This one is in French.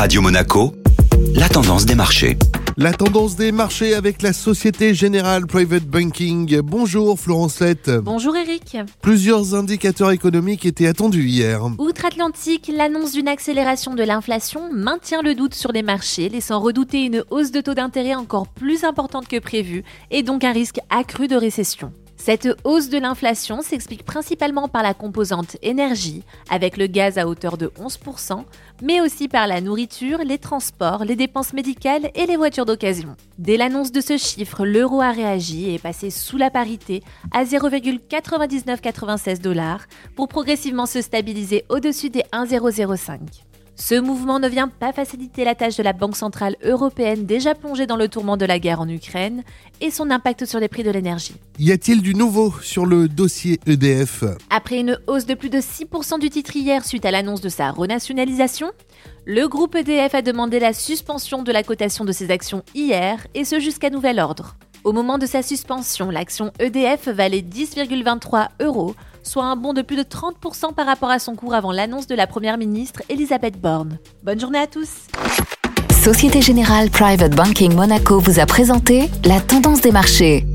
Radio Monaco, la tendance des marchés. La tendance des marchés avec la Société Générale Private Banking. Bonjour Florence Lette. Bonjour Eric. Plusieurs indicateurs économiques étaient attendus hier. Outre-Atlantique, l'annonce d'une accélération de l'inflation maintient le doute sur les marchés, laissant redouter une hausse de taux d'intérêt encore plus importante que prévu et donc un risque accru de récession. Cette hausse de l'inflation s'explique principalement par la composante énergie, avec le gaz à hauteur de 11%, mais aussi par la nourriture, les transports, les dépenses médicales et les voitures d'occasion. Dès l'annonce de ce chiffre, l'euro a réagi et est passé sous la parité à 0,9996 dollars pour progressivement se stabiliser au-dessus des 1,005. Ce mouvement ne vient pas faciliter la tâche de la Banque centrale européenne déjà plongée dans le tourment de la guerre en Ukraine et son impact sur les prix de l'énergie. Y a-t-il du nouveau sur le dossier EDF Après une hausse de plus de 6% du titre hier suite à l'annonce de sa renationalisation, le groupe EDF a demandé la suspension de la cotation de ses actions hier et ce jusqu'à nouvel ordre. Au moment de sa suspension, l'action EDF valait 10,23 euros, soit un bond de plus de 30% par rapport à son cours avant l'annonce de la Première ministre Elisabeth Borne. Bonne journée à tous Société Générale Private Banking Monaco vous a présenté la tendance des marchés.